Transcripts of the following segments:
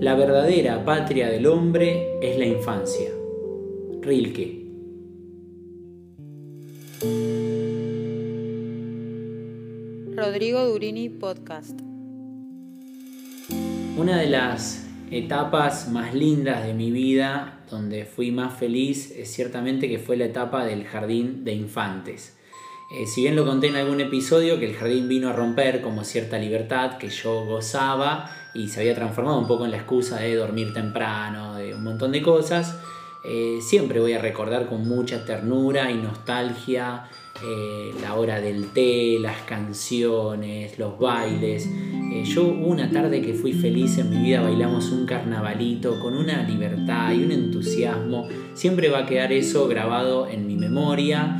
La verdadera patria del hombre es la infancia. Rilke. Rodrigo Durini Podcast. Una de las etapas más lindas de mi vida, donde fui más feliz, es ciertamente que fue la etapa del jardín de infantes. Eh, si bien lo conté en algún episodio, que el jardín vino a romper como cierta libertad que yo gozaba y se había transformado un poco en la excusa de dormir temprano, de un montón de cosas, eh, siempre voy a recordar con mucha ternura y nostalgia eh, la hora del té, las canciones, los bailes. yo una tarde que fui feliz en mi vida, bailamos un carnavalito con una libertad y un entusiasmo. Siempre va a quedar eso grabado en mi memoria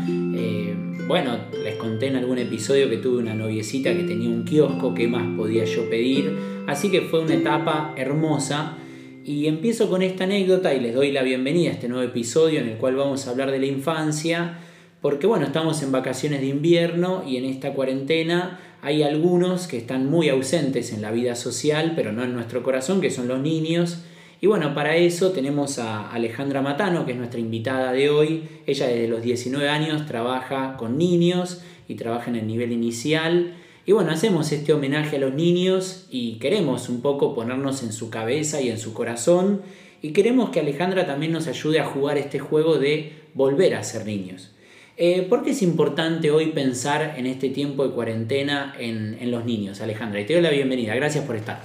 bueno, les conté en algún episodio que tuve una noviecita que tenía un kiosco, ¿qué más podía yo pedir? Así que fue una etapa hermosa. Y empiezo con esta anécdota y les doy la bienvenida a este nuevo episodio en el cual vamos a hablar de la infancia, porque bueno, estamos en vacaciones de invierno y en esta cuarentena hay algunos que están muy ausentes en la vida social, pero no en nuestro corazón, que son los niños. Y bueno, para eso tenemos a Alejandra Matano, que es nuestra invitada de hoy. Ella desde los 19 años trabaja con niños y trabaja en el nivel inicial. Y bueno, hacemos este homenaje a los niños y queremos un poco ponernos en su cabeza y en su corazón. Y queremos que Alejandra también nos ayude a jugar este juego de volver a ser niños. Eh, ¿Por qué es importante hoy pensar en este tiempo de cuarentena en, en los niños, Alejandra? Y te doy la bienvenida. Gracias por estar.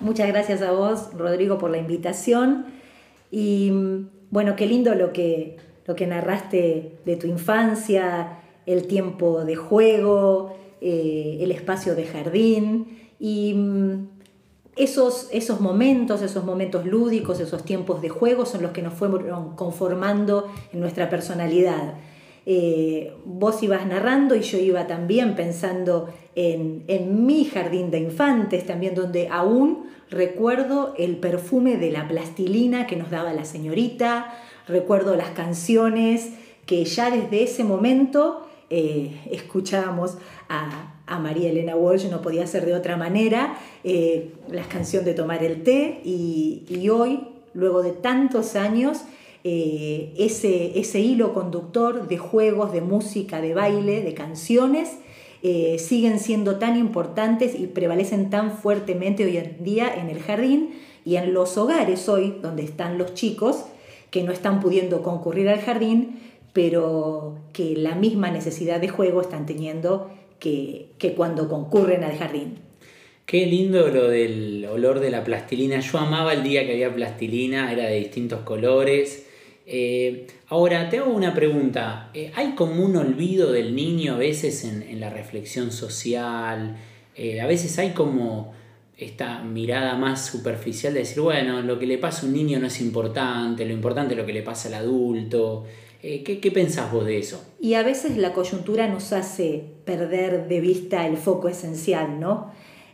Muchas gracias a vos, Rodrigo, por la invitación. Y bueno, qué lindo lo que, lo que narraste de tu infancia, el tiempo de juego, eh, el espacio de jardín y mm, esos, esos momentos, esos momentos lúdicos, esos tiempos de juego son los que nos fueron conformando en nuestra personalidad. Eh, vos ibas narrando y yo iba también pensando en, en, mi jardín de infantes, también donde aún recuerdo el perfume de la plastilina que nos daba la señorita, recuerdo las canciones que ya desde ese momento eh, escuchábamos a, María Elena Walsh, no podía ser de otra manera, eh, la canción de tomar el té y, hoy, luego de tantos años, eh, ese, ese hilo conductor de juegos, de música, de baile, de canciones, eh, siguen siendo tan importantes y prevalecen tan fuertemente hoy en día en el jardín y en los hogares hoy, donde están los chicos que no están pudiendo concurrir al jardín, pero que la misma necesidad de juego están teniendo que, que cuando concurren al jardín. Qué lindo lo del olor de la plastilina. Yo amaba el día que había plastilina, era de distintos colores eh, ahora, te hago una pregunta. Eh, ¿Hay como un olvido del niño a veces en, la reflexión social? Eh, a veces hay como esta mirada más superficial de decir, bueno, lo que le pasa a un niño no es importante, lo importante es lo que le pasa al adulto. ¿qué, ¿Qué pensás vos de eso? Y a veces la coyuntura nos hace perder de vista el foco esencial, ¿no?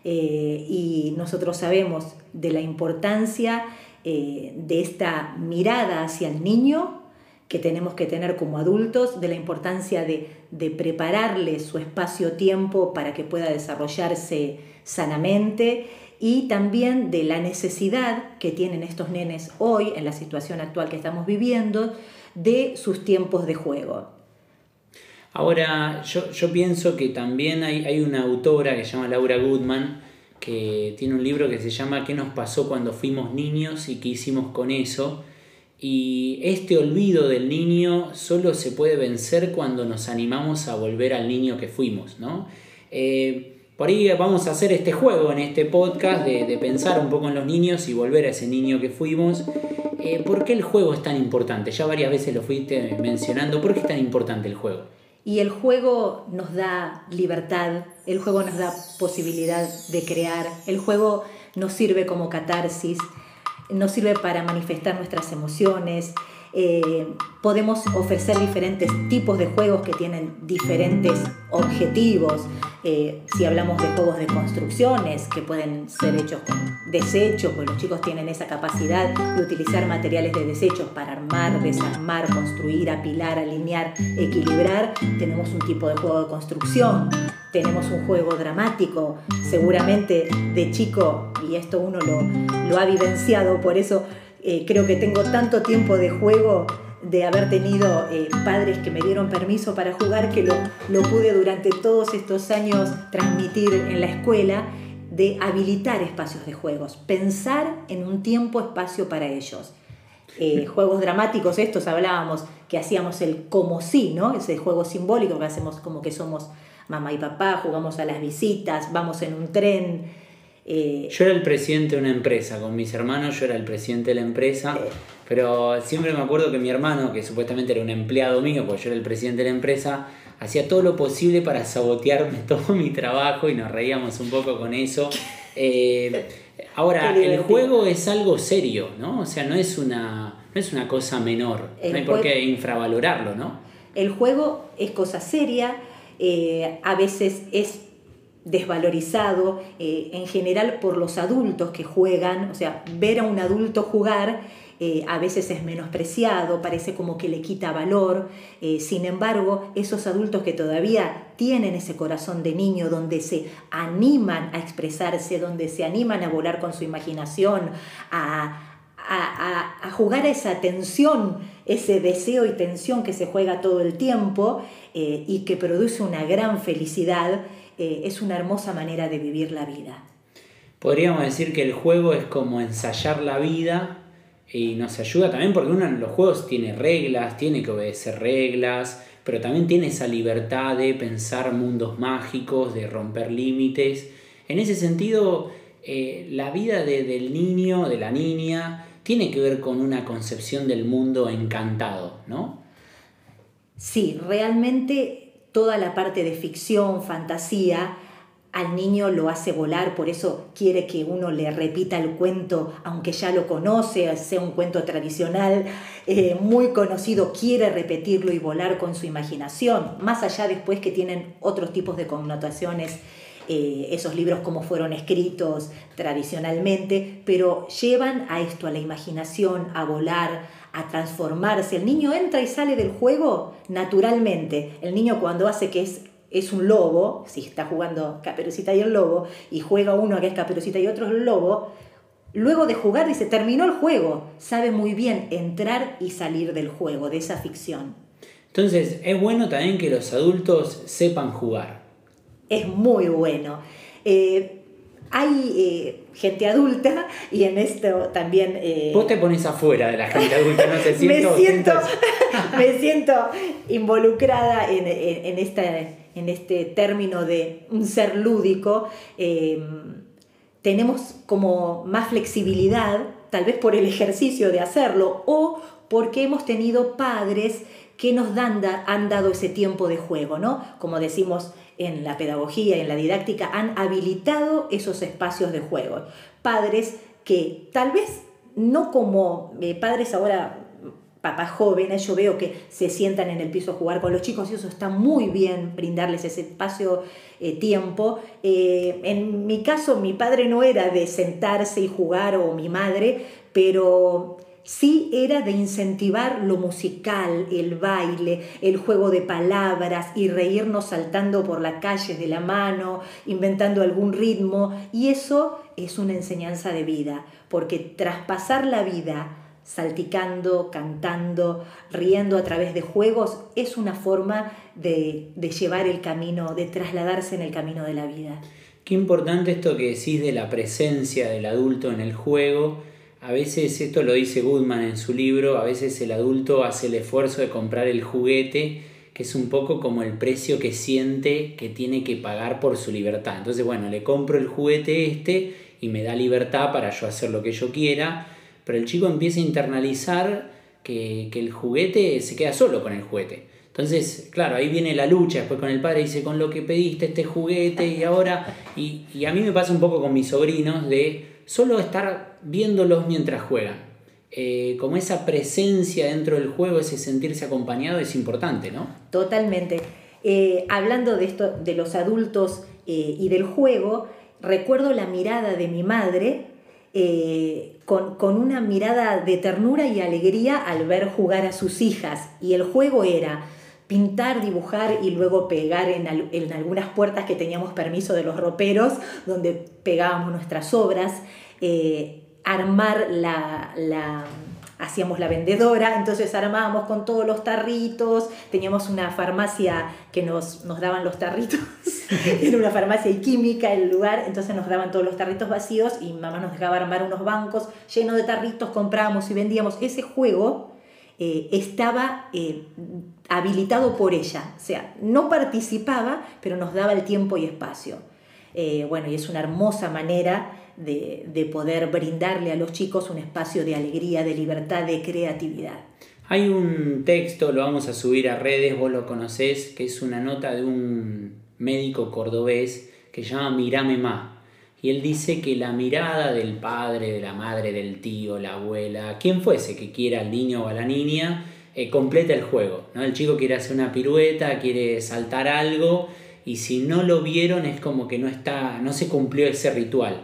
y nosotros sabemos de la importancia eh, de esta mirada hacia el niño que tenemos que tener como adultos, de la importancia de, prepararle su espacio-tiempo para que pueda desarrollarse sanamente y también de la necesidad que tienen estos nenes hoy, en la situación actual que estamos viviendo, de sus tiempos de juego. Ahora, yo, pienso que también hay, hay, una autora que se llama Laura Goodman, que tiene un libro que se llama ¿Qué nos pasó cuando fuimos niños y qué hicimos con eso? Y este olvido del niño solo se puede vencer cuando nos animamos a volver al niño que fuimos, ¿no? Eh, por ahí vamos a hacer este juego en este podcast de, pensar un poco en los niños y volver a ese niño que fuimos. Eh, ¿Por qué el juego es tan importante? Ya varias veces lo fuiste mencionando. ¿Por qué es tan importante el juego? Y el juego nos da libertad, el juego nos da posibilidad de crear, el juego nos sirve como catarsis, nos sirve para manifestar nuestras emociones, eh, podemos ofrecer diferentes tipos de juegos que tienen diferentes objetivos. Eh, si hablamos de juegos de construcciones que pueden ser hechos con desechos, pues los chicos tienen esa capacidad de utilizar materiales de desechos para armar, desarmar, construir, apilar, alinear, equilibrar, tenemos un tipo de juego de construcción tenemos un juego dramático, seguramente de chico, y esto uno lo, lo ha vivenciado, por eso eh, creo que tengo tanto tiempo de juego de haber tenido eh, padres que me dieron permiso para jugar, que lo, lo pude durante todos estos años transmitir en la escuela, de habilitar espacios de juegos, pensar en un tiempo, espacio para ellos. Eh, juegos dramáticos, estos hablábamos que hacíamos el como si, ¿no? Ese juego simbólico que hacemos como que somos mamá y papá, jugamos a las visitas, vamos en un tren. Eh, yo era el presidente de una empresa, con mis hermanos yo era el presidente de la empresa, pero siempre me acuerdo que mi hermano, que supuestamente era un empleado mío, porque yo era el presidente de la empresa, hacía todo lo posible para sabotearme todo mi trabajo y nos reíamos un poco con eso. Eh, ahora, el juego es algo serio, ¿no? O sea, no es una, no es una cosa menor, no hay por qué infravalorarlo, ¿no? El juego es cosa seria, eh, a veces es desvalorizado eh, en general por los adultos que juegan, o sea, ver a un adulto jugar eh, a veces es menospreciado, parece como que le quita valor. Eh, sin embargo, esos adultos que todavía tienen ese corazón de niño, donde se animan a expresarse, donde se animan a volar con su imaginación, a, jugar a esa tensión, ese deseo y tensión que se juega todo el tiempo y que produce una gran felicidad, es una hermosa manera de vivir la vida. Podríamos decir que el juego es como ensayar la vida y nos ayuda también porque uno en los juegos tiene reglas, tiene que obedecer reglas, pero también tiene esa libertad de pensar mundos mágicos, de romper límites. En ese sentido, eh, la vida del niño, de la niña, tiene que ver con una concepción del mundo encantado, ¿no? Sí, realmente toda la parte de ficción, fantasía, al niño lo hace volar, por eso quiere que uno le repita el cuento, aunque ya lo conoce, sea un cuento tradicional, eh, muy conocido, quiere repetirlo y volar con su imaginación, más allá después que tienen otros tipos de connotaciones. Eh, esos libros como fueron escritos tradicionalmente, pero llevan a esto, a la imaginación, a volar, a transformarse. El niño entra y sale del juego naturalmente. El niño cuando hace que es es un lobo, si está jugando Caperucita y el lobo, y juega uno que es Caperucita y otro es lobo, luego de jugar dice, terminó el juego, sabe muy bien entrar y salir del juego, de esa ficción. Entonces, es bueno también que los adultos sepan jugar. Es muy bueno. Eh, hay eh, gente adulta y en esto también... Eh, Vos te pones afuera de la gente adulta, no sé, siento, me, siento, me siento involucrada en, en, esta en este término de un ser lúdico, eh, tenemos como más flexibilidad, tal vez por el ejercicio de hacerlo o porque hemos tenido padres que nos dan, han dado ese tiempo de juego, ¿no? Como decimos en la pedagogía y en la didáctica, han habilitado esos espacios de juego. Padres que tal vez no como eh, padres ahora papás jóvenes, yo veo que se sientan en el piso a jugar con los chicos y eso está muy bien, brindarles ese espacio, eh, tiempo. Eh, en mi caso, mi padre no era de sentarse y jugar o mi madre, pero sí era de incentivar lo musical, el baile, el juego de palabras y reírnos saltando por la calle de la mano, inventando algún ritmo. Y eso es una enseñanza de vida, porque traspasar la vida salticando, cantando, riendo a través de juegos, es una forma de, llevar el camino, de trasladarse en el camino de la vida. Qué importante esto que decís de la presencia del adulto en el juego. A veces, esto lo dice Goodman en su libro, a veces el adulto hace el esfuerzo de comprar el juguete, que es un poco como el precio que siente que tiene que pagar por su libertad. Entonces, bueno, le compro el juguete este y me da libertad para yo hacer lo que yo quiera pero el chico empieza a internalizar que, el juguete se queda solo con el juguete. Entonces, claro, ahí viene la lucha después con el padre, dice, con lo que pediste este juguete y ahora, y, a mí me pasa un poco con mis sobrinos de solo estar viéndolos mientras juegan. Eh, como esa presencia dentro del juego, ese sentirse acompañado es importante, ¿no? Totalmente. Eh, hablando de esto, de los adultos eh, y del juego, recuerdo la mirada de mi madre eh, con, una mirada de ternura y alegría al ver jugar a sus hijas. Y el juego era pintar, dibujar y luego pegar en, algunas puertas que teníamos permiso de los roperos, donde pegábamos nuestras obras, eh, armar la, hacíamos la vendedora, entonces armábamos con todos los tarritos, teníamos una farmacia que nos, nos daban los tarritos, era una farmacia y química el lugar, entonces nos daban todos los tarritos vacíos y mamá nos dejaba armar unos bancos llenos de tarritos, comprábamos y vendíamos. Ese juego eh, estaba eh, habilitado por ella, o sea, no participaba, pero nos daba el tiempo y espacio. Eh, bueno, y es una hermosa manera de, poder brindarle a los chicos un espacio de alegría, de libertad, de creatividad. Hay un texto, lo vamos a subir a redes, vos lo conocés, que es una nota de un médico cordobés que se llama Mirame Má. Y él dice que la mirada del padre, de la madre, del tío, la abuela, quien fuese que quiera al niño o a la niña, eh, completa el juego. ¿no? El chico quiere hacer una pirueta, quiere saltar algo, y si no lo vieron es como que no, está, no se cumplió ese ritual.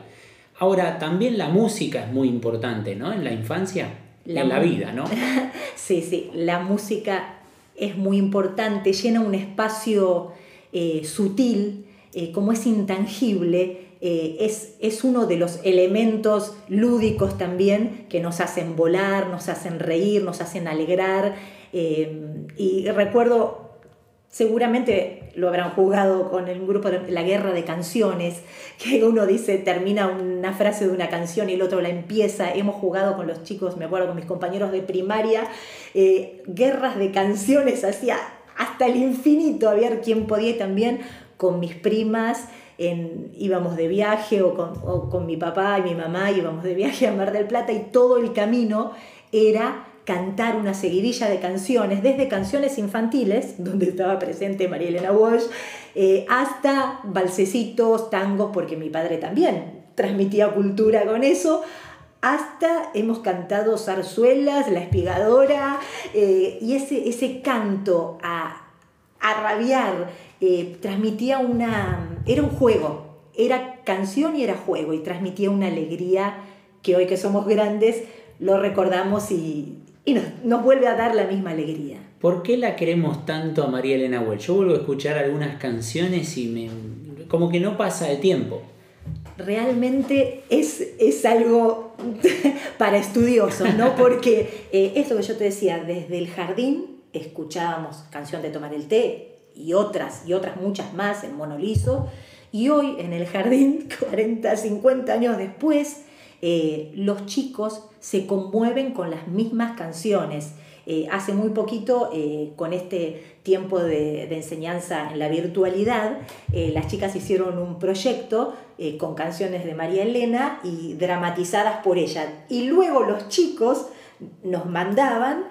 Ahora, también la música es muy importante, ¿no? En la infancia, en la vida, ¿no? sí, sí, la música es muy importante, llena un espacio eh, sutil, eh, como es intangible, eh, es, es, uno de los elementos lúdicos también que nos hacen volar, nos hacen reír, nos hacen alegrar. y recuerdo seguramente lo habrán jugado con el grupo de la guerra de canciones, que uno dice, termina una frase de una canción y el otro la empieza. Hemos jugado con los chicos, me acuerdo con mis compañeros de primaria, eh, guerras de canciones hasta el infinito, a ver quién podía también con mis primas. Íbamos de viaje o con, o con mi papá y mi mamá íbamos de viaje a Mar del Plata y todo el camino era cantar una seguidilla de canciones, desde canciones infantiles, donde estaba presente María Elena Walsh, eh, hasta balsecitos, tangos, porque mi padre también transmitía cultura con eso, hasta hemos cantado zarzuelas, La Espigadora, eh, y ese, ese canto a, a rabiar eh, transmitía una... era un juego, era canción y era juego, y transmitía una alegría que hoy que somos grandes lo recordamos y, y nos, vuelve a dar la misma alegría. ¿Por qué la queremos tanto a María Elena Welch? Yo vuelvo a escuchar algunas canciones y me, como que no pasa el tiempo. Realmente es, es algo para estudiosos, ¿no? Porque eh, esto que yo te decía, desde el jardín escuchábamos canción de tomar el té y otras, y otras muchas más en monoliso, y hoy en el jardín, 40, 50 años después, eh, los chicos se conmueven con las mismas canciones. Eh, hace muy poquito, eh, con este tiempo de, enseñanza en la virtualidad, las chicas hicieron un proyecto con canciones de María Elena y dramatizadas por ella. Y luego los chicos nos mandaban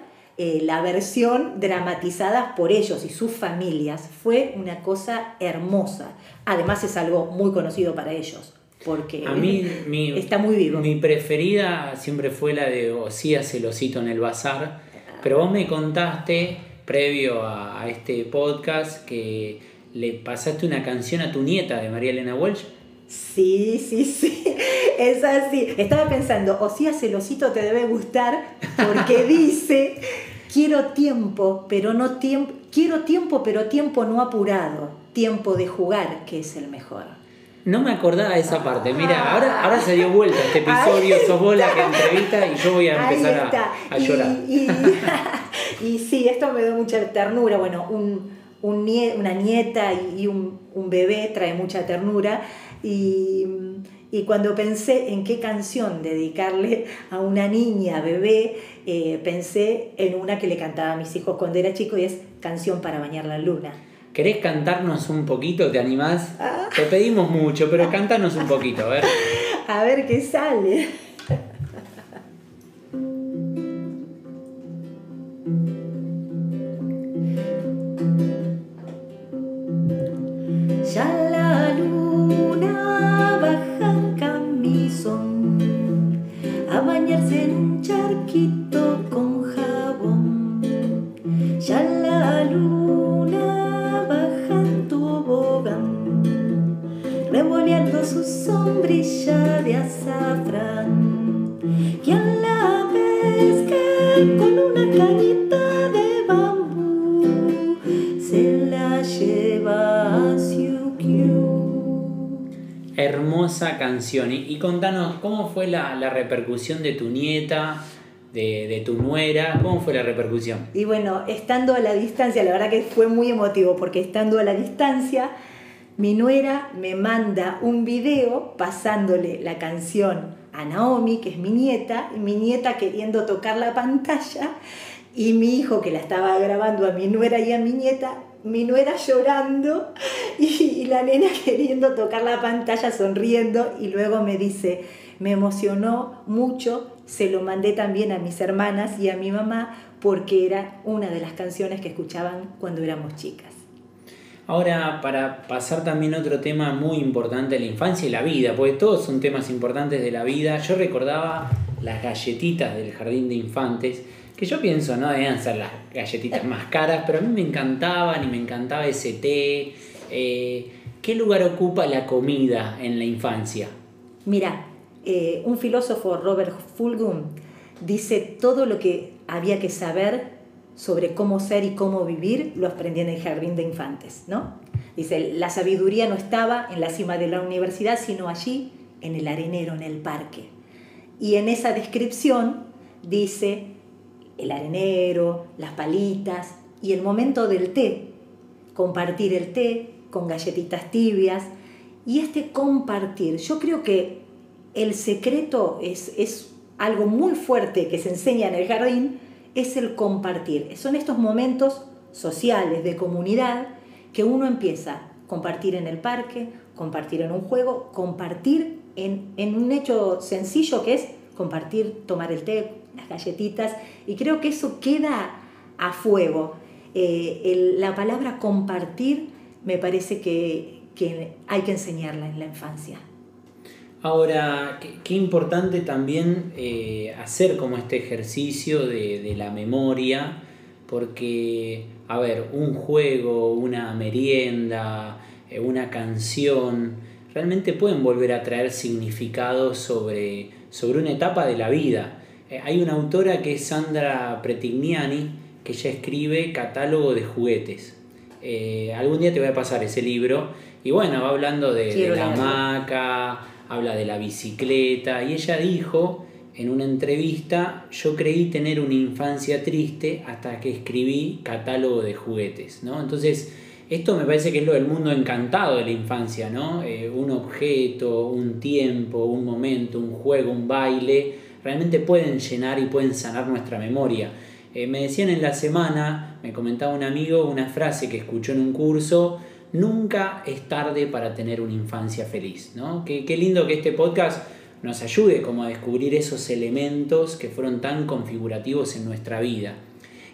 la versión dramatizada por ellos y sus familias. Fue una cosa hermosa. Además es algo muy conocido para ellos porque a mí, mi, está muy vivo. Mi preferida siempre fue la de Osía Celosito en el Bazar, pero vos me contaste, previo a, este podcast, que le pasaste una canción a tu nieta de María Elena Walsh. Sí, sí, sí, es así. Estaba pensando, Osía Celosito te debe gustar porque dice, quiero tiempo, pero no tiempo, quiero tiempo, pero tiempo no apurado, tiempo de jugar, que es el mejor. No me acordaba de esa parte. Mira, ahora, ahora se dio vuelta este episodio, sos vos la que entrevista y yo voy a empezar a, llorar. Y, sí, esto me da mucha ternura. Bueno, un, una nieta y un, bebé trae mucha ternura. Y, cuando pensé en qué canción dedicarle a una niña, bebé, eh, pensé en una que le cantaba a mis hijos cuando era chico y es Canción para bañar la luna. ¿Querés cantarnos un poquito? ¿Te animás? Ah. Te pedimos mucho, pero cantanos un poquito, a ver. A ver qué sale. Canción. Y, contanos, ¿cómo fue la, repercusión de tu nieta, de, de, tu nuera? ¿Cómo fue la repercusión? Y bueno, estando a la distancia, la verdad que fue muy emotivo, porque estando a la distancia, mi nuera me manda un video pasándole la canción a Naomi, que es mi nieta, y mi nieta queriendo tocar la pantalla, y mi hijo que la estaba grabando a mi nuera y a mi nieta, mi nuera llorando y, la nena queriendo tocar la pantalla, sonriendo, y luego me dice, me emocionó mucho, se lo mandé también a mis hermanas y a mi mamá porque era una de las canciones que escuchaban cuando éramos chicas. Ahora, para pasar también otro tema muy importante la infancia y la vida, porque todos son temas importantes de la vida, yo recordaba las galletitas del jardín de infantes, que yo pienso no debían ser las galletitas más caras, pero a mí me encantaban y me encantaba ese té. Eh, ¿Qué lugar ocupa la comida en la infancia? Mira, eh, un filósofo, Robert Fulghum, dice todo lo que había que saber sobre cómo ser y cómo vivir, lo aprendí en el jardín de infantes, ¿no? Dice, la sabiduría no estaba en la cima de la universidad, sino allí, en el arenero, en el parque. Y en esa descripción dice el arenero, las palitas y el momento del té, compartir el té con galletitas tibias. Y este compartir, yo creo que el secreto es, es algo muy fuerte que se enseña en el jardín, es el compartir. Son estos momentos sociales, de comunidad, que uno empieza a compartir en el parque, compartir en un juego, compartir en, un hecho sencillo que es compartir, tomar el té, las galletitas, y creo que eso queda a fuego. Eh, la palabra compartir me parece que, hay que enseñarla en la infancia. Ahora, qué, importante también eh, hacer como este ejercicio de, la memoria, porque, a ver, un juego, una merienda, eh, una canción, realmente pueden volver a traer significados sobre, sobre una etapa de la vida. Eh, hay una autora que es Sandra Pretignani, que ella escribe Catálogo de Juguetes. algún día te voy a pasar ese libro. Y bueno, va hablando de, de la hamaca, habla de la bicicleta y ella dijo en una entrevista, yo creí tener una infancia triste hasta que escribí catálogo de juguetes, ¿no? Entonces, esto me parece que es lo del mundo encantado de la infancia, ¿no? Eh, un objeto, un tiempo, un momento, un juego, un baile, realmente pueden llenar y pueden sanar nuestra memoria. Eh, me decían en la semana, me comentaba un amigo una frase que escuchó en un curso, nunca es tarde para tener una infancia feliz. ¿no? Qué, lindo que este podcast nos ayude como a descubrir esos elementos que fueron tan configurativos en nuestra vida.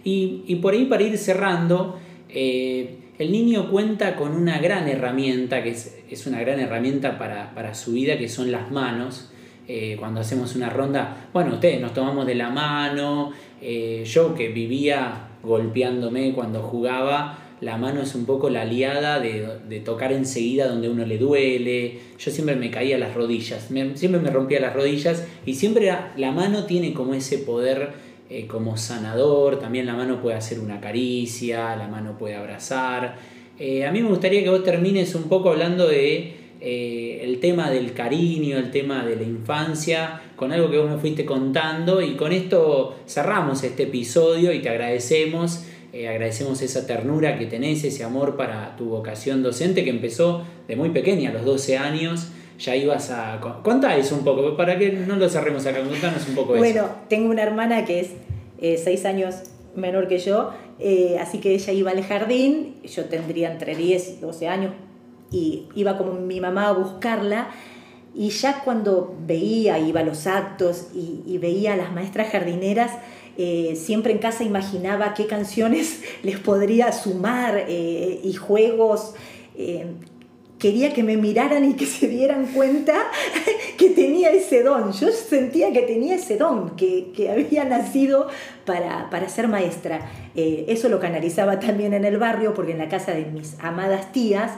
Y, por ahí para ir cerrando, eh, el niño cuenta con una gran herramienta, que es, una gran herramienta para, su vida, que son las manos. Eh, cuando hacemos una ronda, bueno, ustedes nos tomamos de la mano, eh, yo que vivía golpeándome cuando jugaba, la mano es un poco la aliada de, tocar enseguida donde uno le duele. Yo siempre me caía las rodillas, siempre me rompía las rodillas y siempre la, mano tiene como ese poder eh, como sanador. También la mano puede hacer una caricia, la mano puede abrazar. Eh, a mí me gustaría que vos termines un poco hablando de eh, el tema del cariño, el tema de la infancia, con algo que vos me fuiste contando y con esto cerramos este episodio y te agradecemos. Agradecemos esa ternura que tenés, ese amor para tu vocación docente que empezó de muy pequeña, a los 12 años. Ya ibas a. Contá eso un poco, para que no lo cerremos acá, contanos un poco eso. Bueno, tengo una hermana que es 6 eh, años menor que yo, eh, así que ella iba al jardín, yo tendría entre 10 y 12 años, y iba como mi mamá a buscarla. Y ya cuando veía, iba a los actos y, veía a las maestras jardineras, eh, siempre en casa imaginaba qué canciones les podría sumar y juegos. Quería que me miraran y que se dieran cuenta que tenía ese don. Yo sentía que tenía ese don, que, había nacido para, ser maestra. eso lo canalizaba también en el barrio, porque en la casa de mis amadas tías,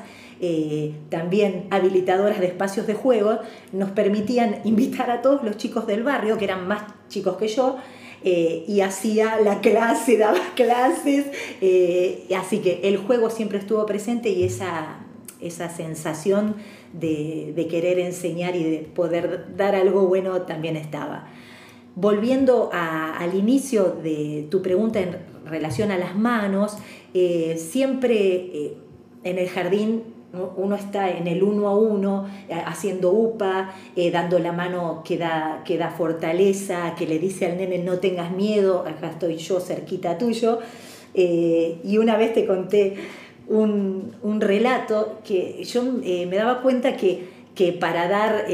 también habilitadoras de espacios de juego, nos permitían invitar a todos los chicos del barrio, que eran más chicos que yo, eh, y hacía la clase, daba clases, eh, así que el juego siempre estuvo presente y esa, esa sensación de, querer enseñar y de poder dar algo bueno también estaba. Volviendo al inicio de tu pregunta en relación a las manos, eh, siempre eh, en el jardín uno está en el uno a uno, eh, haciendo upa, dando la mano que da, que da fortaleza, que le dice al nene no tengas miedo, acá estoy yo cerquita tuyo. y una vez te conté un, relato que yo me daba cuenta que, que para dar,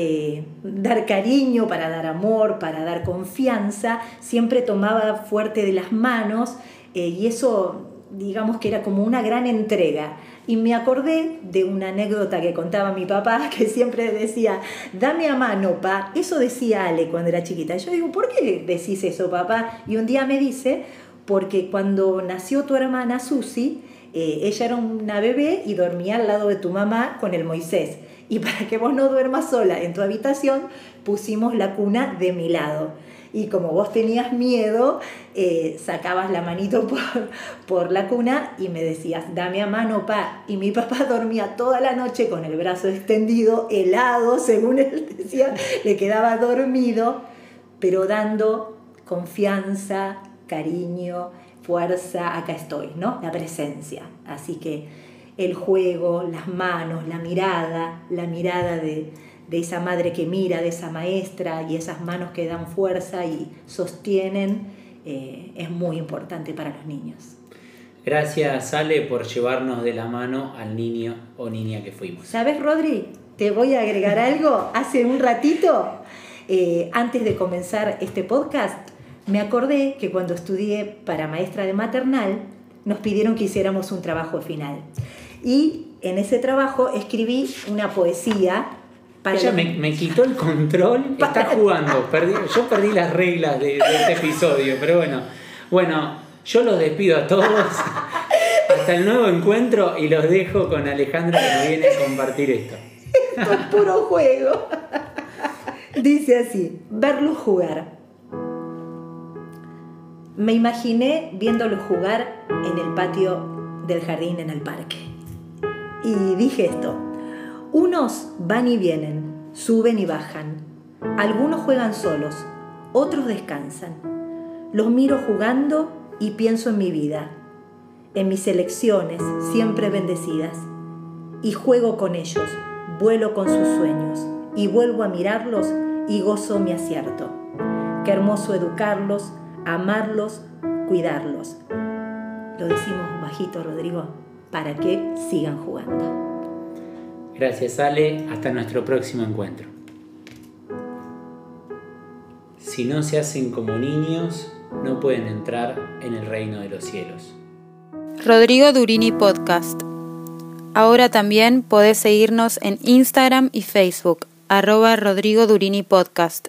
dar cariño, para dar amor, para dar confianza, siempre tomaba fuerte de las manos eh, y eso, digamos que era como una gran entrega. Y me acordé de una anécdota que contaba mi papá, que siempre decía, dame a mano, pa. Eso decía Ale cuando era chiquita. Yo digo, ¿por qué decís eso, papá? Y un día me dice, porque cuando nació tu hermana Susi, eh, ella era una bebé y dormía al lado de tu mamá con el Moisés. Y para que vos no duermas sola en tu habitación, pusimos la cuna de mi lado y como vos tenías miedo, eh, sacabas la manito por, por la cuna y me decías, dame a mano, pa. Y mi papá dormía toda la noche con el brazo extendido, helado, según él decía, le quedaba dormido, pero dando confianza, cariño, fuerza, acá estoy, ¿no? La presencia. Así que el juego, las manos, la mirada, la mirada de, de esa madre que mira, de esa maestra y esas manos que dan fuerza y sostienen, eh, es muy importante para los niños. Gracias, Ale, por llevarnos de la mano al niño o niña que fuimos. ¿Sabes, Rodri? Te voy a agregar algo. Hace un ratito, eh, antes de comenzar este podcast, me acordé que cuando estudié para maestra de maternal, nos pidieron que hiciéramos un trabajo final. Y en ese trabajo escribí una poesía ella me, quitó el control, está jugando. yo perdí las reglas de, este episodio, pero bueno. Bueno, yo los despido a todos. Hasta el nuevo encuentro y los dejo con Alejandra que nos viene a compartir esto. Esto es puro juego. Dice así, verlo jugar. Me imaginé viéndolo jugar en el patio del jardín en el parque. Y dije esto, unos van y vienen, suben y bajan. Algunos juegan solos, otros descansan. Los miro jugando y pienso en mi vida, en mis elecciones siempre bendecidas. Y juego con ellos, vuelo con sus sueños, y vuelvo a mirarlos y gozo mi acierto. Qué hermoso educarlos, amarlos, cuidarlos. Lo decimos bajito, Rodrigo, para que sigan jugando. Gracias Ale, hasta nuestro próximo encuentro. Si no se hacen como niños, no pueden entrar en el reino de los cielos. Rodrigo Durini Podcast. Ahora también podés seguirnos en Instagram y Facebook, arroba Rodrigo Durini Podcast.